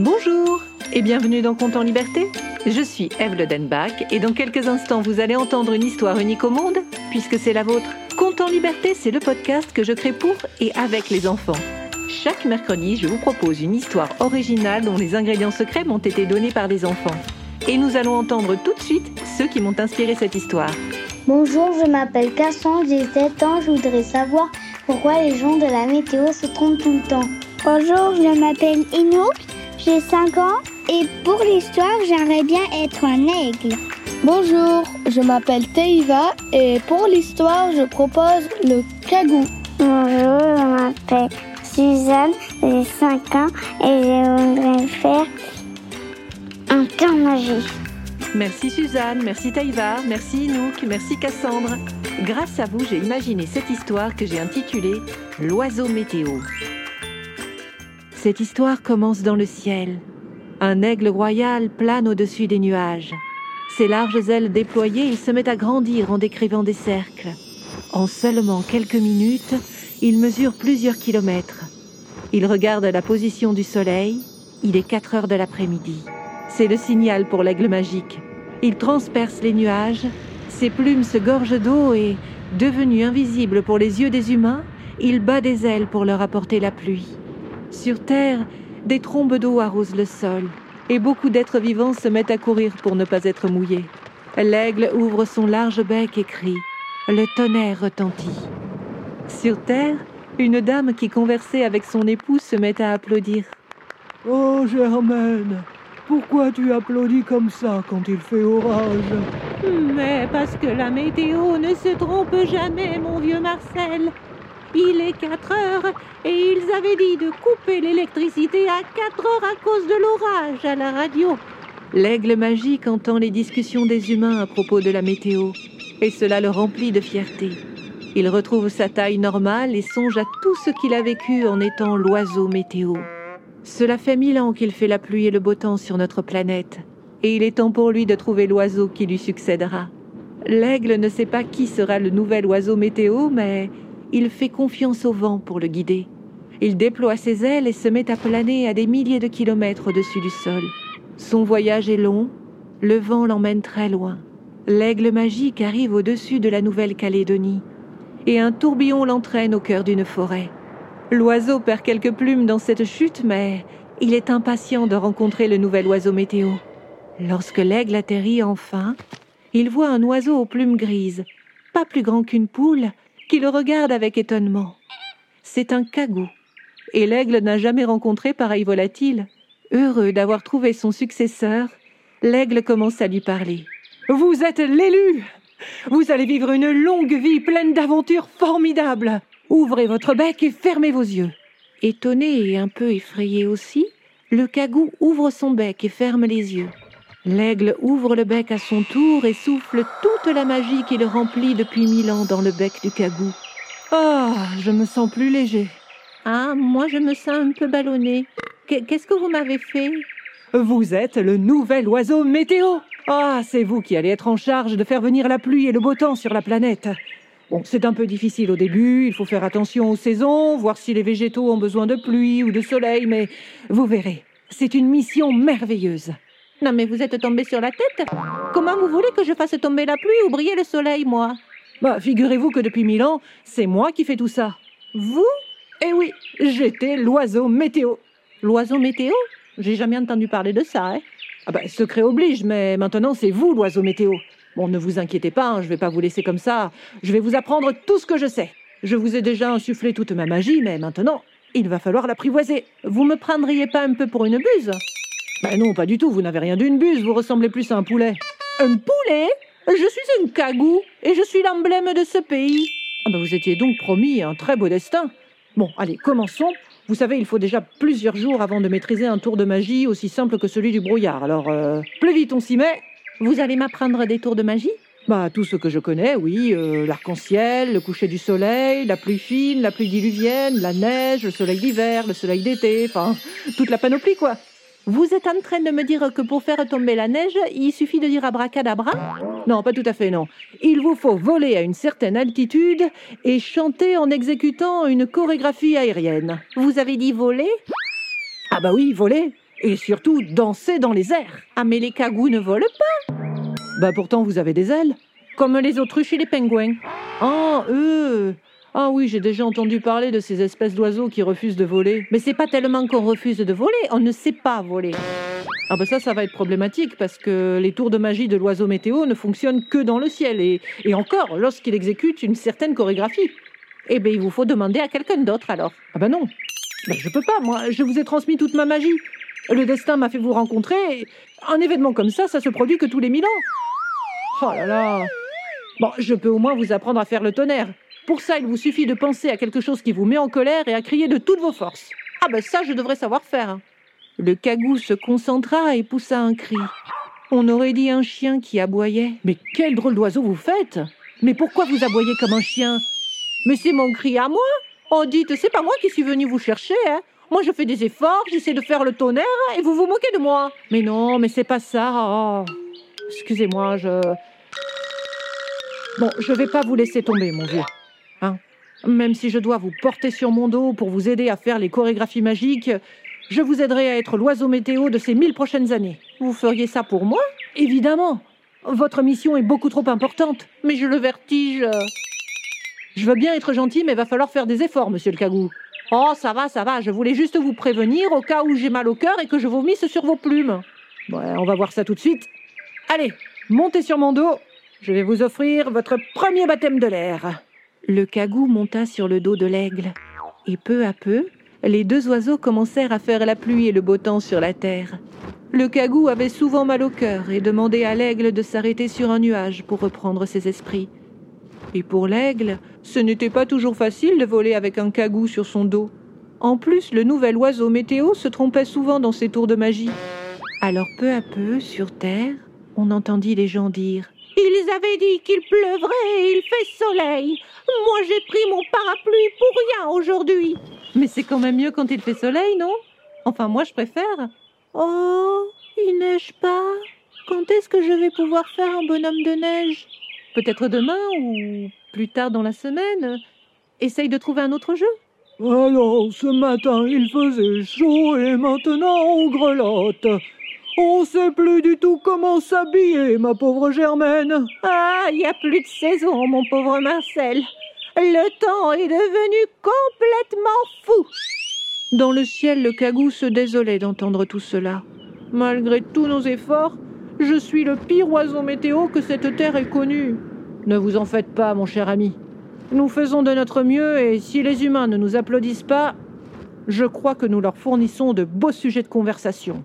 Bonjour et bienvenue dans Compte en Liberté. Je suis Eve Denbach et dans quelques instants vous allez entendre une histoire unique au monde puisque c'est la vôtre. Compte en Liberté, c'est le podcast que je crée pour et avec les enfants. Chaque mercredi, je vous propose une histoire originale dont les ingrédients secrets m'ont été donnés par les enfants. Et nous allons entendre tout de suite ceux qui m'ont inspiré cette histoire. Bonjour, je m'appelle Cassandre, j'ai 7 ans, je voudrais savoir pourquoi les gens de la météo se trompent tout le temps. Bonjour, je m'appelle Inouk, j'ai 5 ans et pour l'histoire, j'aimerais bien être un aigle. Bonjour, je m'appelle Teiva et pour l'histoire, je propose le cagou. Bonjour, je m'appelle Suzanne, j'ai 5 ans et je voudrais faire un temps magique. Merci Suzanne, merci Taïva, merci Inouk, merci Cassandre. Grâce à vous, j'ai imaginé cette histoire que j'ai intitulée L'oiseau météo. Cette histoire commence dans le ciel. Un aigle royal plane au-dessus des nuages. Ses larges ailes déployées, il se met à grandir en décrivant des cercles. En seulement quelques minutes, il mesure plusieurs kilomètres. Il regarde la position du soleil. Il est 4 heures de l'après-midi. C'est le signal pour l'aigle magique. Il transperce les nuages, ses plumes se gorgent d'eau et, devenu invisible pour les yeux des humains, il bat des ailes pour leur apporter la pluie. Sur Terre, des trombes d'eau arrosent le sol, et beaucoup d'êtres vivants se mettent à courir pour ne pas être mouillés. L'aigle ouvre son large bec et crie. Le tonnerre retentit. Sur Terre, une dame qui conversait avec son époux se met à applaudir. Oh Germaine, pourquoi tu applaudis comme ça quand il fait orage? Mais parce que la météo ne se trompe jamais, mon vieux Marcel. Il est 4 heures et ils avaient dit de couper l'électricité à 4 heures à cause de l'orage à la radio. L'aigle magique entend les discussions des humains à propos de la météo, et cela le remplit de fierté. Il retrouve sa taille normale et songe à tout ce qu'il a vécu en étant l'oiseau météo. Cela fait mille ans qu'il fait la pluie et le beau temps sur notre planète, et il est temps pour lui de trouver l'oiseau qui lui succédera. L'aigle ne sait pas qui sera le nouvel oiseau météo, mais il fait confiance au vent pour le guider. Il déploie ses ailes et se met à planer à des milliers de kilomètres au-dessus du sol. Son voyage est long, le vent l'emmène très loin. L'aigle magique arrive au-dessus de la Nouvelle-Calédonie, et un tourbillon l'entraîne au cœur d'une forêt. L'oiseau perd quelques plumes dans cette chute, mais il est impatient de rencontrer le nouvel oiseau météo. Lorsque l'aigle atterrit enfin, il voit un oiseau aux plumes grises, pas plus grand qu'une poule, qui le regarde avec étonnement. C'est un cagou, et l'aigle n'a jamais rencontré pareil volatile. Heureux d'avoir trouvé son successeur, l'aigle commence à lui parler. Vous êtes l'élu Vous allez vivre une longue vie pleine d'aventures formidables Ouvrez votre bec et fermez vos yeux. Étonné et un peu effrayé aussi, le cagou ouvre son bec et ferme les yeux. L'aigle ouvre le bec à son tour et souffle toute la magie qui le remplit depuis mille ans dans le bec du cagou. Ah, je me sens plus léger. Ah, moi je me sens un peu ballonné. Qu'est-ce que vous m'avez fait? Vous êtes le nouvel oiseau météo. Ah, c'est vous qui allez être en charge de faire venir la pluie et le beau temps sur la planète. Bon, c'est un peu difficile au début, il faut faire attention aux saisons, voir si les végétaux ont besoin de pluie ou de soleil, mais vous verrez, c'est une mission merveilleuse. Non mais vous êtes tombé sur la tête Comment vous voulez que je fasse tomber la pluie ou briller le soleil, moi? Bah, figurez-vous que depuis mille ans, c'est moi qui fais tout ça. Vous? Eh oui, j'étais l'oiseau météo. L'oiseau météo? J'ai jamais entendu parler de ça, hein Ah bah, secret oblige, mais maintenant c'est vous l'oiseau météo. Bon, ne vous inquiétez pas, hein, je vais pas vous laisser comme ça. Je vais vous apprendre tout ce que je sais. Je vous ai déjà insufflé toute ma magie, mais maintenant, il va falloir l'apprivoiser. Vous me prendriez pas un peu pour une buse? Ben non, pas du tout, vous n'avez rien d'une buse, vous ressemblez plus à un poulet. Un poulet Je suis une cagou, et je suis l'emblème de ce pays. Ah ben vous étiez donc promis un très beau destin. Bon, allez, commençons. Vous savez, il faut déjà plusieurs jours avant de maîtriser un tour de magie aussi simple que celui du brouillard. Alors, euh, plus vite on s'y met, vous allez m'apprendre des tours de magie? Bah, tout ce que je connais, oui. Euh, l'arc-en-ciel, le coucher du soleil, la pluie fine, la pluie diluvienne, la neige, le soleil d'hiver, le soleil d'été, enfin, toute la panoplie, quoi. Vous êtes en train de me dire que pour faire tomber la neige, il suffit de dire abracadabra? Non, pas tout à fait, non. Il vous faut voler à une certaine altitude et chanter en exécutant une chorégraphie aérienne. Vous avez dit voler? Ah bah oui, voler. Et surtout danser dans les airs. Ah, mais les cagous ne volent pas? Bah pourtant vous avez des ailes. Comme les autruches et les pingouins. Ah, eux Ah oui, j'ai déjà entendu parler de ces espèces d'oiseaux qui refusent de voler. Mais c'est pas tellement qu'on refuse de voler, on ne sait pas voler. Ah bah ça, ça va être problématique parce que les tours de magie de l'oiseau météo ne fonctionnent que dans le ciel et, et encore lorsqu'il exécute une certaine chorégraphie. Eh bien, il vous faut demander à quelqu'un d'autre alors. Ah bah non, je peux pas, moi, je vous ai transmis toute ma magie. Le destin m'a fait vous rencontrer. et Un événement comme ça, ça se produit que tous les mille ans. Oh là là Bon, je peux au moins vous apprendre à faire le tonnerre. Pour ça, il vous suffit de penser à quelque chose qui vous met en colère et à crier de toutes vos forces. Ah ben ça, je devrais savoir faire. hein. Le cagou se concentra et poussa un cri. On aurait dit un chien qui aboyait. Mais quel drôle d'oiseau vous faites Mais pourquoi vous aboyez comme un chien? Mais c'est mon cri à moi. Oh, dites, c'est pas moi qui suis venu vous chercher, hein. Moi, je fais des efforts, j'essaie de faire le tonnerre, et vous vous moquez de moi. Mais non, mais c'est pas ça. Oh. Excusez-moi, je. Bon, je vais pas vous laisser tomber, mon vieux. Hein Même si je dois vous porter sur mon dos pour vous aider à faire les chorégraphies magiques, je vous aiderai à être l'oiseau météo de ces mille prochaines années. Vous feriez ça pour moi? Évidemment Votre mission est beaucoup trop importante. Mais je le vertige. Je veux bien être gentil, mais va falloir faire des efforts, monsieur le cagou. Oh, ça va, ça va, je voulais juste vous prévenir au cas où j'ai mal au cœur et que je vomisse sur vos plumes. Ouais, on va voir ça tout de suite. Allez, montez sur mon dos. Je vais vous offrir votre premier baptême de l'air. Le cagou monta sur le dos de l'aigle. Et peu à peu, les deux oiseaux commencèrent à faire la pluie et le beau temps sur la terre. Le cagou avait souvent mal au cœur et demandait à l'aigle de s'arrêter sur un nuage pour reprendre ses esprits. Et pour l'aigle, ce n'était pas toujours facile de voler avec un cagou sur son dos. En plus, le nouvel oiseau météo se trompait souvent dans ses tours de magie. Alors peu à peu, sur terre, on entendit les gens dire Ils avaient dit qu'il pleuvrait et il fait soleil. Moi j'ai pris mon parapluie pour rien aujourd'hui. Mais c'est quand même mieux quand il fait soleil, non? Enfin, moi, je préfère. Oh, il neige pas. Quand est-ce que je vais pouvoir faire un bonhomme de neige? Peut-être demain ou plus tard dans la semaine. Essaye de trouver un autre jeu. Alors, ce matin, il faisait chaud et maintenant on grelotte. On sait plus du tout comment s'habiller, ma pauvre Germaine. Ah, il n'y a plus de saison, mon pauvre Marcel. Le temps est devenu complètement fou. Dans le ciel, le cagou se désolait d'entendre tout cela. Malgré tous nos efforts, je suis le pire oiseau météo que cette terre ait connu. Ne vous en faites pas, mon cher ami. Nous faisons de notre mieux et si les humains ne nous applaudissent pas, je crois que nous leur fournissons de beaux sujets de conversation.